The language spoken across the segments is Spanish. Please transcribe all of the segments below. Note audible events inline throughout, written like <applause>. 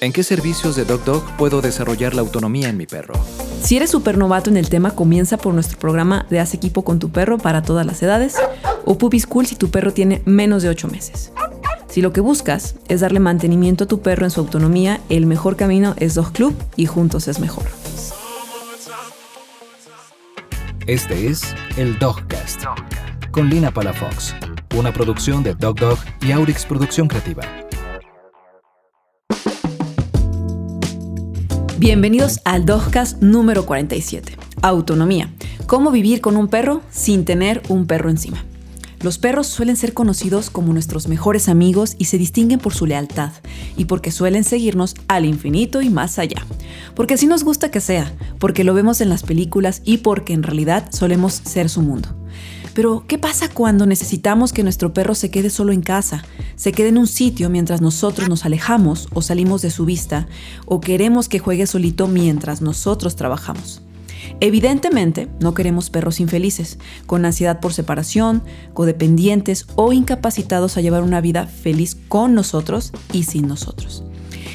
¿En qué servicios de Dog Dog puedo desarrollar la autonomía en mi perro? Si eres súper novato en el tema, comienza por nuestro programa de Haz equipo con tu perro para todas las edades o Puppy School si tu perro tiene menos de 8 meses. Si lo que buscas es darle mantenimiento a tu perro en su autonomía, el mejor camino es Dog Club y juntos es mejor. Este es el Dogcast con Lina Palafox, una producción de Dog Dog y Aurix Producción Creativa. Bienvenidos al Dogcast número 47. Autonomía. ¿Cómo vivir con un perro sin tener un perro encima? Los perros suelen ser conocidos como nuestros mejores amigos y se distinguen por su lealtad y porque suelen seguirnos al infinito y más allá. Porque así nos gusta que sea, porque lo vemos en las películas y porque en realidad solemos ser su mundo. Pero, ¿qué pasa cuando necesitamos que nuestro perro se quede solo en casa, se quede en un sitio mientras nosotros nos alejamos o salimos de su vista, o queremos que juegue solito mientras nosotros trabajamos? Evidentemente, no queremos perros infelices, con ansiedad por separación, codependientes o incapacitados a llevar una vida feliz con nosotros y sin nosotros.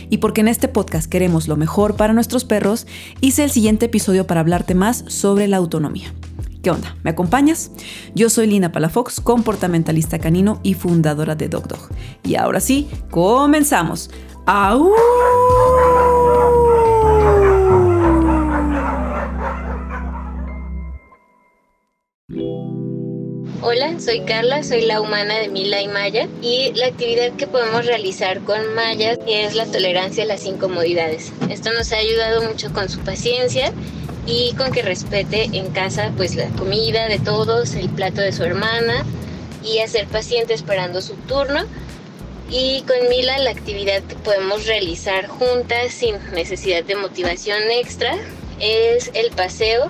Y porque en este podcast queremos lo mejor para nuestros perros, hice el siguiente episodio para hablarte más sobre la autonomía. ¿Qué onda? ¿Me acompañas? Yo soy Lina Palafox, comportamentalista canino y fundadora de Dog Dog. Y ahora sí, comenzamos. ¡Au! Hola, soy Carla, soy la humana de Mila y Maya y la actividad que podemos realizar con Maya es la tolerancia a las incomodidades. Esto nos ha ayudado mucho con su paciencia y con que respete en casa pues la comida de todos, el plato de su hermana y a ser paciente esperando su turno. Y con Mila la actividad que podemos realizar juntas sin necesidad de motivación extra es el paseo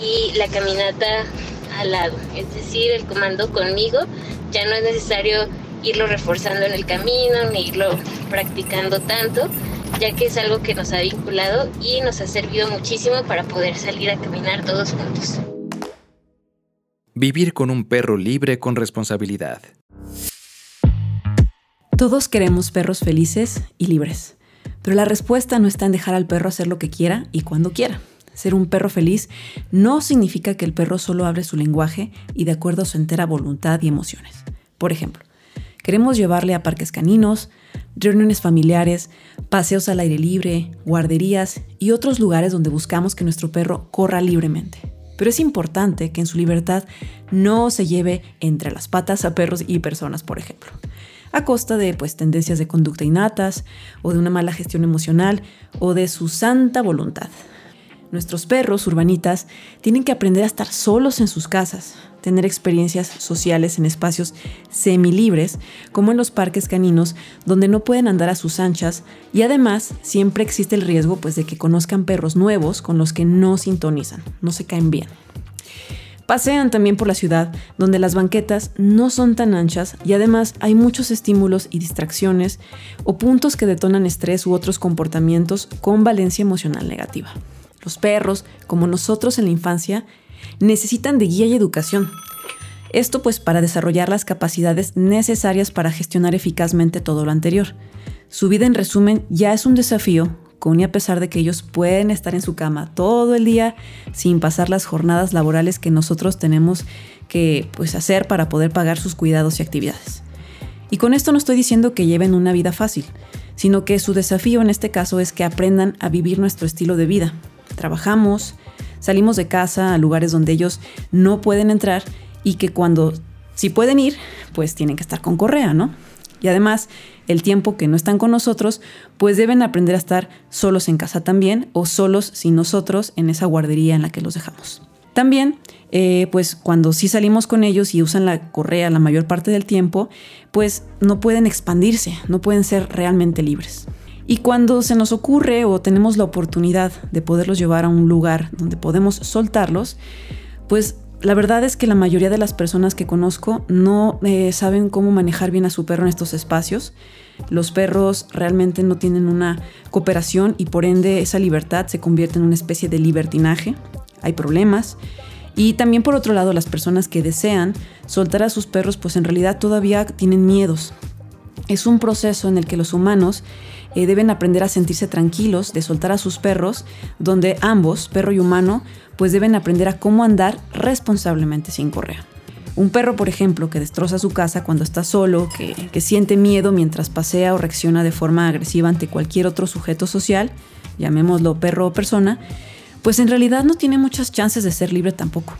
y la caminata al lado. Es decir, el comando conmigo ya no es necesario irlo reforzando en el camino ni irlo practicando tanto ya que es algo que nos ha vinculado y nos ha servido muchísimo para poder salir a caminar todos juntos. Vivir con un perro libre con responsabilidad. Todos queremos perros felices y libres, pero la respuesta no está en dejar al perro hacer lo que quiera y cuando quiera. Ser un perro feliz no significa que el perro solo abre su lenguaje y de acuerdo a su entera voluntad y emociones. Por ejemplo, queremos llevarle a parques caninos, reuniones familiares, paseos al aire libre, guarderías y otros lugares donde buscamos que nuestro perro corra libremente. Pero es importante que en su libertad no se lleve entre las patas a perros y personas, por ejemplo, a costa de pues tendencias de conducta innatas o de una mala gestión emocional o de su santa voluntad. Nuestros perros urbanitas tienen que aprender a estar solos en sus casas, tener experiencias sociales en espacios semilibres, como en los parques caninos, donde no pueden andar a sus anchas, y además siempre existe el riesgo pues, de que conozcan perros nuevos con los que no sintonizan, no se caen bien. Pasean también por la ciudad, donde las banquetas no son tan anchas y además hay muchos estímulos y distracciones o puntos que detonan estrés u otros comportamientos con valencia emocional negativa. Los perros, como nosotros en la infancia, necesitan de guía y educación. Esto pues para desarrollar las capacidades necesarias para gestionar eficazmente todo lo anterior. Su vida en resumen ya es un desafío, con y a pesar de que ellos pueden estar en su cama todo el día sin pasar las jornadas laborales que nosotros tenemos que pues, hacer para poder pagar sus cuidados y actividades. Y con esto no estoy diciendo que lleven una vida fácil, sino que su desafío en este caso es que aprendan a vivir nuestro estilo de vida. Trabajamos, salimos de casa a lugares donde ellos no pueden entrar y que cuando sí pueden ir, pues tienen que estar con correa, ¿no? Y además, el tiempo que no están con nosotros, pues deben aprender a estar solos en casa también o solos sin nosotros en esa guardería en la que los dejamos. También, eh, pues cuando sí salimos con ellos y usan la correa la mayor parte del tiempo, pues no pueden expandirse, no pueden ser realmente libres. Y cuando se nos ocurre o tenemos la oportunidad de poderlos llevar a un lugar donde podemos soltarlos, pues la verdad es que la mayoría de las personas que conozco no eh, saben cómo manejar bien a su perro en estos espacios. Los perros realmente no tienen una cooperación y por ende esa libertad se convierte en una especie de libertinaje. Hay problemas. Y también por otro lado, las personas que desean soltar a sus perros, pues en realidad todavía tienen miedos. Es un proceso en el que los humanos eh, deben aprender a sentirse tranquilos, de soltar a sus perros, donde ambos, perro y humano, pues deben aprender a cómo andar responsablemente sin correa. Un perro, por ejemplo, que destroza su casa cuando está solo, que, que, siente miedo mientras pasea o reacciona de forma agresiva ante cualquier otro sujeto social, llamémoslo perro o persona, pues en realidad no tiene muchas chances de ser libre tampoco.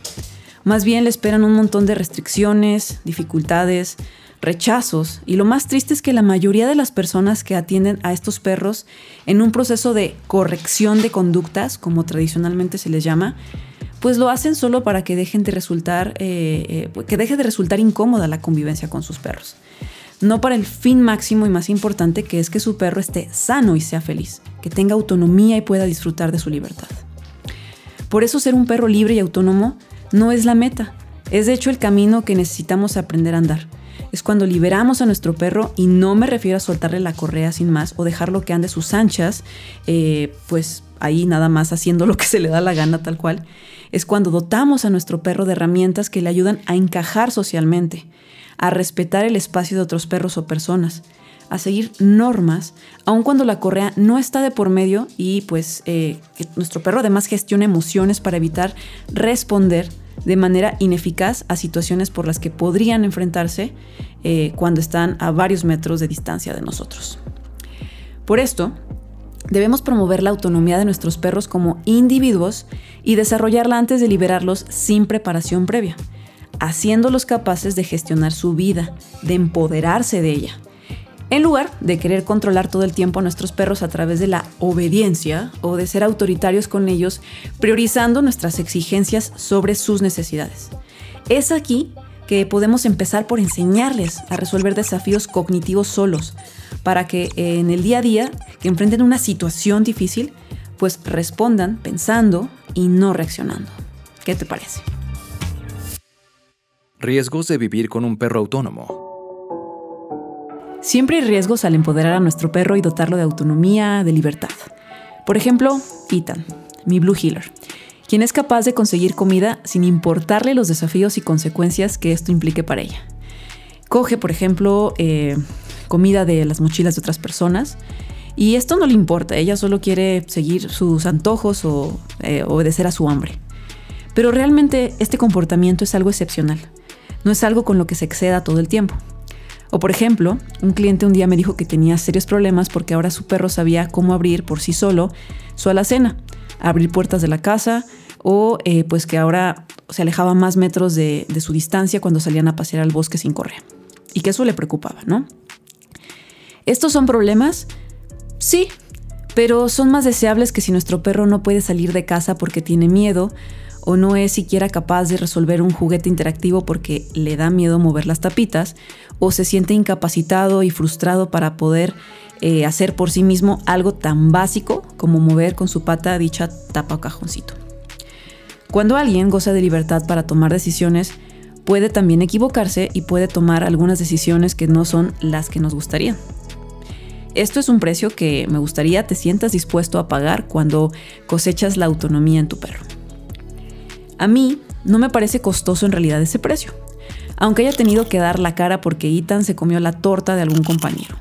Más bien le esperan un montón de restricciones, dificultades, rechazos y lo más triste es que la mayoría de las personas que atienden a estos perros en un proceso de corrección de conductas, como tradicionalmente se les llama, pues lo hacen solo para que dejen de resultar, eh, eh, que deje de resultar incómoda la convivencia con sus perros. No para el fin máximo y más importante que es que su perro esté sano y sea feliz, que tenga autonomía y pueda disfrutar de su libertad. Por eso ser un perro libre y autónomo no es la meta, es de hecho el camino que necesitamos aprender a andar. Es cuando liberamos a nuestro perro y no me refiero a soltarle la correa sin más o dejarlo que ande sus anchas, eh, pues ahí nada más haciendo <laughs> lo que se le da la gana tal cual, es cuando dotamos a nuestro perro de herramientas que le ayudan a encajar socialmente, a respetar el espacio de otros perros o personas, a seguir normas, aun cuando la correa no está de por medio y pues eh, nuestro perro además gestiona emociones para evitar responder de manera ineficaz a situaciones por las que podrían enfrentarse eh, cuando están a varios metros de distancia de nosotros. Por esto, Debemos promover la autonomía de nuestros perros como individuos y desarrollarla antes de liberarlos sin preparación previa, haciéndolos capaces de gestionar su vida, de empoderarse de ella. En lugar de querer controlar todo el tiempo a nuestros perros a través de la obediencia o de ser autoritarios con ellos, priorizando nuestras exigencias sobre sus necesidades. Es aquí que podemos empezar por enseñarles a resolver desafíos cognitivos solos, para que en el día a día, que enfrenten una situación difícil, pues respondan pensando y no reaccionando. ¿Qué te parece? Riesgos de vivir con un perro autónomo. Siempre hay riesgos al empoderar a nuestro perro y dotarlo de autonomía, de libertad. Por ejemplo, Ethan, mi Blue Healer, quien es capaz de conseguir comida sin importarle los desafíos y consecuencias que esto implique para ella. Coge, por ejemplo, eh, comida de las mochilas de otras personas. Y esto no le importa, ella solo quiere seguir sus antojos o eh, obedecer a su hambre. Pero realmente este comportamiento es algo excepcional, no es algo con lo que se exceda todo el tiempo. O por ejemplo, un cliente un día me dijo que tenía serios problemas porque ahora su perro sabía cómo abrir por sí solo su alacena, abrir puertas de la casa o eh, pues que ahora se alejaba más metros de, su distancia cuando salían a pasear al bosque sin correa. Y que eso le preocupaba, ¿no? ¿Estos son problemas? Sí, pero son más deseables que si nuestro perro no puede salir de casa porque tiene miedo o no es siquiera capaz de resolver un juguete interactivo porque le da miedo mover las tapitas o se siente incapacitado y frustrado para poder eh, hacer por sí mismo algo tan básico como mover con su pata dicha tapa o cajoncito. Cuando alguien goza de libertad para tomar decisiones, puede también equivocarse y puede tomar algunas decisiones que no son las que nos gustaría. Esto es un precio que me gustaría te sientas dispuesto a pagar cuando cosechas la autonomía en tu perro. A mí no me parece costoso en realidad ese precio, aunque haya tenido que dar la cara porque Ethan se comió la torta de algún compañero.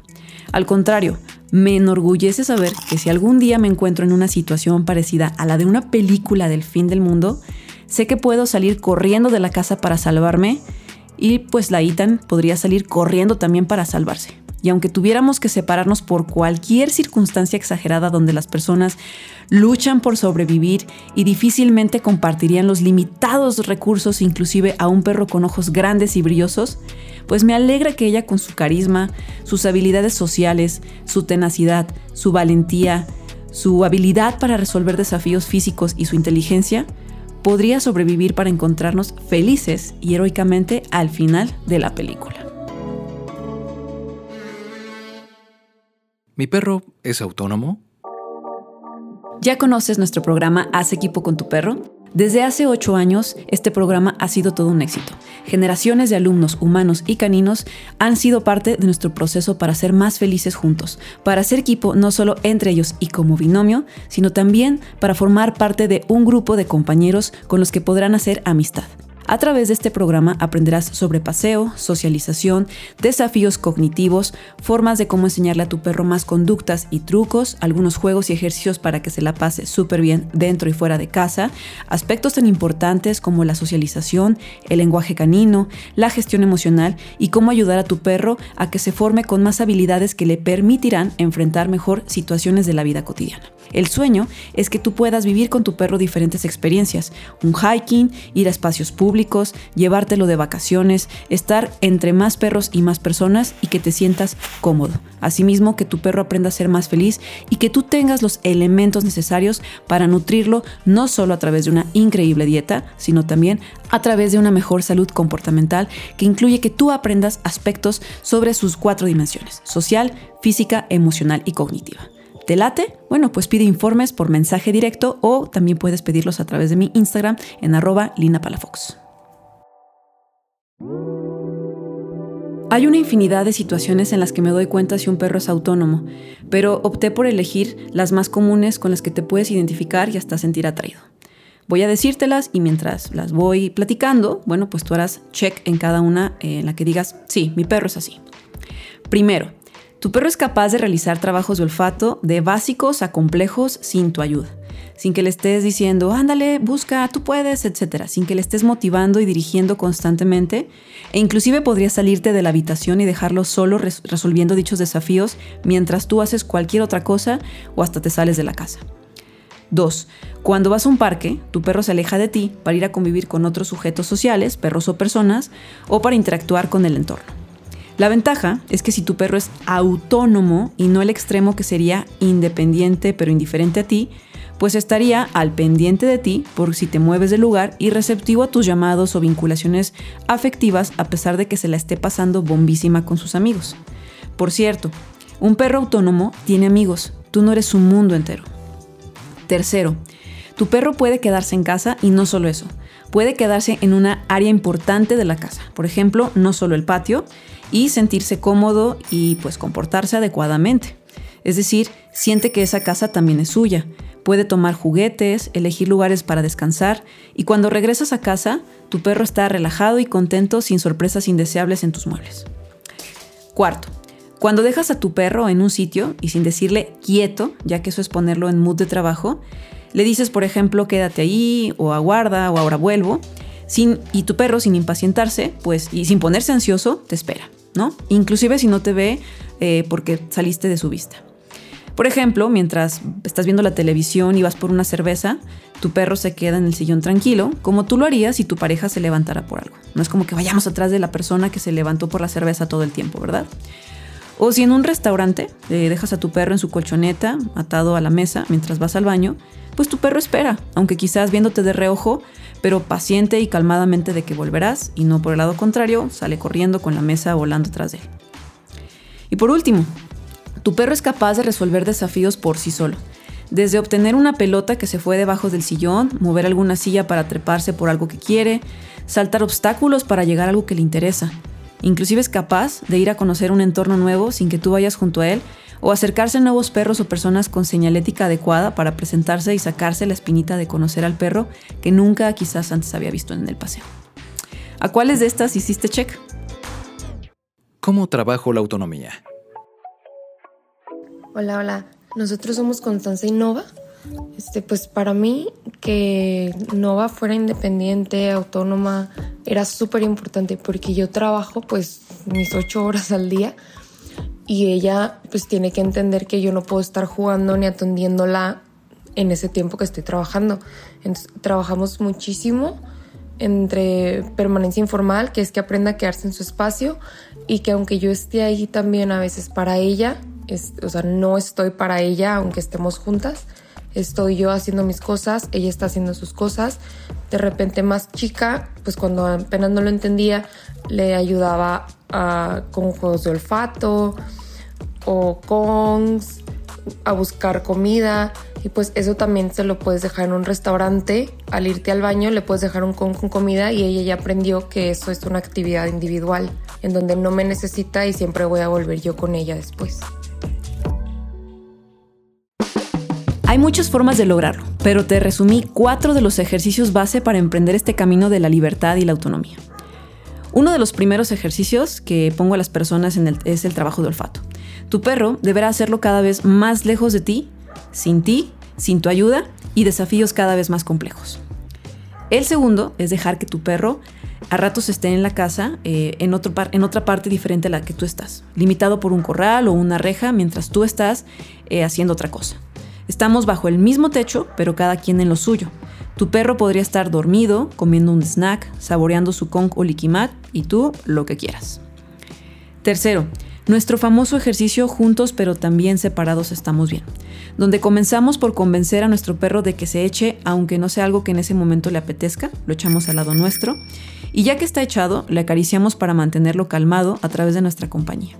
Al contrario, me enorgullece saber que si algún día me encuentro en una situación parecida a la de una película del fin del mundo, sé que puedo salir corriendo de la casa para salvarme y pues la Ethan podría salir corriendo también para salvarse. Y aunque tuviéramos que separarnos por cualquier circunstancia exagerada donde las personas luchan por sobrevivir y difícilmente compartirían los limitados recursos inclusive a un perro con ojos grandes y brillosos, pues me alegra que ella con su carisma, sus habilidades sociales, su tenacidad, su valentía, su habilidad para resolver desafíos físicos y su inteligencia, podría sobrevivir para encontrarnos felices y heroicamente al final de la película. ¿Mi perro es autónomo? ¿Ya conoces nuestro programa Haz equipo con tu perro? Desde hace ocho años, este programa ha sido todo un éxito. Generaciones de alumnos humanos y caninos han sido parte de nuestro proceso para ser más felices juntos, para hacer equipo no solo entre ellos y como binomio, sino también para formar parte de un grupo de compañeros con los que podrán hacer amistad A través de este programa aprenderás sobre paseo, socialización, desafíos cognitivos, formas de cómo enseñarle a tu perro más conductas y trucos, algunos juegos y ejercicios para que se la pase súper bien dentro y fuera de casa, aspectos tan importantes como la socialización, el lenguaje canino, la gestión emocional y cómo ayudar a tu perro a que se forme con más habilidades que le permitirán enfrentar mejor situaciones de la vida cotidiana. El sueño es que tú puedas vivir con tu perro diferentes experiencias, un hiking, ir a espacios públicos, llevártelo de vacaciones, estar entre más perros y más personas y que te sientas cómodo. Asimismo, que tu perro aprenda a ser más feliz y que tú tengas los elementos necesarios para nutrirlo no solo a través de una increíble dieta, sino también a través de una mejor salud comportamental que incluye que tú aprendas aspectos sobre sus cuatro dimensiones, social, física, emocional y cognitiva. ¿Te late? Bueno, pues pide informes por mensaje directo o también puedes pedirlos a través de mi Instagram en arroba linapalafox. Hay una infinidad de situaciones en las que me doy cuenta si un perro es autónomo, pero opté por elegir las más comunes con las que te puedes identificar y hasta sentir atraído. Voy a decírtelas y mientras las voy platicando, bueno, pues tú harás check en cada una en la que digas, sí, mi perro es así. Primero, tu perro es capaz de realizar trabajos de olfato de básicos a complejos sin tu ayuda, sin que le estés diciendo, ándale, busca, tú puedes, etc., sin que le estés motivando y dirigiendo constantemente, e inclusive podrías salirte de la habitación y dejarlo solo resolviendo dichos desafíos mientras tú haces cualquier otra cosa o hasta te sales de la casa. 2. Cuando vas a un parque, tu perro se aleja de ti para ir a convivir con otros sujetos sociales, perros o personas, o para interactuar con el entorno. La ventaja es que si tu perro es autónomo y no el extremo que sería independiente pero indiferente a ti, pues estaría al pendiente de ti por si te mueves del lugar y receptivo a tus llamados o vinculaciones afectivas a pesar de que se la esté pasando bombísima con sus amigos. Por cierto, un perro autónomo tiene amigos, tú no eres su mundo entero. Tercero, tu perro puede quedarse en casa y no solo eso, puede quedarse en una área importante de la casa, por ejemplo, no solo el patio, y sentirse cómodo y pues comportarse adecuadamente. Es decir, siente que esa casa también es suya. Puede tomar juguetes, elegir lugares para descansar y cuando regresas a casa, tu perro está relajado y contento sin sorpresas indeseables en tus muebles. Cuarto, cuando dejas a tu perro en un sitio y sin decirle quieto, ya que eso es ponerlo en mood de trabajo, le dices, por ejemplo, quédate ahí o aguarda o ahora vuelvo, sin, y tu perro sin impacientarse, pues y sin ponerse ansioso, te espera. Inclusive si no te ve eh, porque saliste de su vista. Por ejemplo, mientras estás viendo la televisión y vas por una cerveza, tu perro se queda en el sillón tranquilo, como tú lo harías si tu pareja se levantara por algo. No es como que vayamos atrás de la persona que se levantó por la cerveza todo el tiempo, ¿verdad? O si en un restaurante eh, dejas a tu perro en su colchoneta, atado a la mesa mientras vas al baño, pues tu perro espera, aunque quizás viéndote de reojo, pero paciente y calmadamente de que volverás y no por el lado contrario, sale corriendo con la mesa volando tras de él. Y por último, tu perro es capaz de resolver desafíos por sí solo. Desde obtener una pelota que se fue debajo del sillón, mover alguna silla para treparse por algo que quiere, saltar obstáculos para llegar a algo que le interesa. Inclusive es capaz de ir a conocer un entorno nuevo sin que tú vayas junto a él o acercarse a nuevos perros o personas con señalética adecuada para presentarse y sacarse la espinita de conocer al perro que nunca quizás antes había visto en el paseo. ¿A cuáles de estas hiciste check? ¿Cómo trabajo la autonomía? Hola, hola. Nosotros somos Constanza y Nova. Este, pues para mí que Nova fuera independiente, autónoma, era súper importante porque yo trabajo pues mis ocho horas al día y ella pues tiene que entender que yo no puedo estar jugando ni atendiéndola en ese tiempo que estoy trabajando. Entonces, trabajamos muchísimo entre permanencia informal, que es que aprenda a quedarse en su espacio y que aunque yo esté ahí también a veces para ella, o sea, no estoy para ella aunque estemos juntas, estoy yo haciendo mis cosas, ella está haciendo sus cosas. De repente más chica, pues cuando apenas no lo entendía, le ayudaba con juegos de olfato o con a buscar comida y pues eso también se lo puedes dejar en un restaurante al irte al baño le puedes dejar un con con comida y ella ya aprendió que eso es una actividad individual en donde no me necesita y siempre voy a volver yo con ella después. Hay muchas formas de lograrlo, pero te resumí cuatro de los ejercicios base para emprender este camino de la libertad y la autonomía. Uno de los primeros ejercicios que pongo a las personas es el trabajo de olfato. Tu perro deberá hacerlo cada vez más lejos de ti, sin ti, sin tu ayuda y desafíos cada vez más complejos. El segundo es dejar que tu perro a ratos esté en la casa eh, en, otro en, otra parte diferente a la que tú estás, limitado por un corral o una reja mientras tú estás eh, haciendo otra cosa. Estamos bajo el mismo techo, pero cada quien en lo suyo. Tu perro podría estar dormido, comiendo un snack, saboreando su Kong o liquimat y tú lo que quieras. Tercero, nuestro famoso ejercicio juntos pero también separados estamos bien, donde comenzamos por convencer a nuestro perro de que se eche aunque no sea algo que en ese momento le apetezca, lo echamos al lado nuestro y ya que está echado, le acariciamos para mantenerlo calmado a través de nuestra compañía.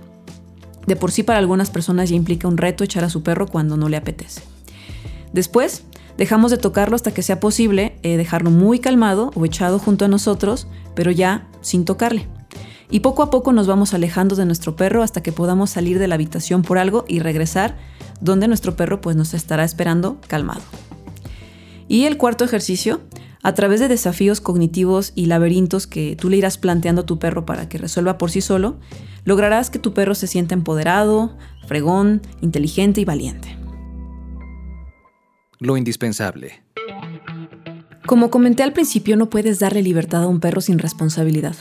De por sí para algunas personas ya implica un reto echar a su perro cuando no le apetece. Después, dejamos de tocarlo hasta que sea posible eh, dejarlo muy calmado o echado junto a nosotros, pero ya sin tocarle. Y poco a poco nos vamos alejando de nuestro perro hasta que podamos salir de la habitación por algo y regresar donde nuestro perro pues nos estará esperando calmado. Y el cuarto ejercicio, a través de desafíos cognitivos y laberintos que tú le irás planteando a tu perro para que resuelva por sí solo, lograrás que tu perro se sienta empoderado, fregón, inteligente y valiente. Lo indispensable. Como comenté al principio, no puedes darle libertad a un perro sin responsabilidad.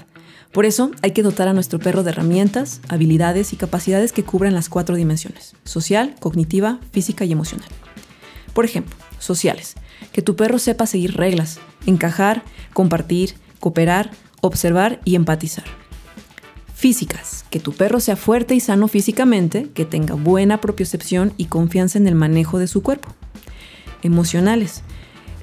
Por eso hay que dotar a nuestro perro de herramientas, habilidades y capacidades que cubran las cuatro dimensiones, social, cognitiva, física y emocional. Por ejemplo, sociales, que tu perro sepa seguir reglas, encajar, compartir, cooperar, observar y empatizar. Físicas, que tu perro sea fuerte y sano físicamente, que tenga buena propiocepción y confianza en el manejo de su cuerpo emocionales.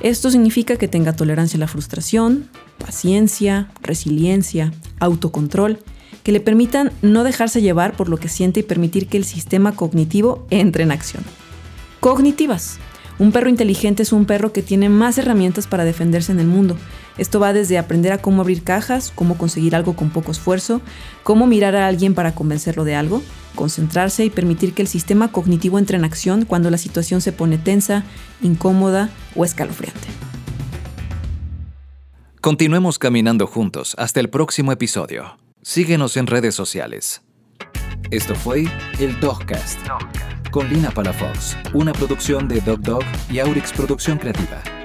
Esto significa que tenga tolerancia a la frustración, paciencia, resiliencia, autocontrol, que le permitan no dejarse llevar por lo que siente y permitir que el sistema cognitivo entre en acción. Cognitivas. Un perro inteligente es un perro que tiene más herramientas para defenderse en el mundo. Esto va desde aprender a cómo abrir cajas, cómo conseguir algo con poco esfuerzo, cómo mirar a alguien para convencerlo de algo, concentrarse y permitir que el sistema cognitivo entre en acción cuando la situación se pone tensa, incómoda o escalofriante. Continuemos caminando juntos hasta el próximo episodio. Síguenos en redes sociales. Esto fue el Dogcast con Lina Palafox, una producción de Dog Dog y Aurix Producción Creativa.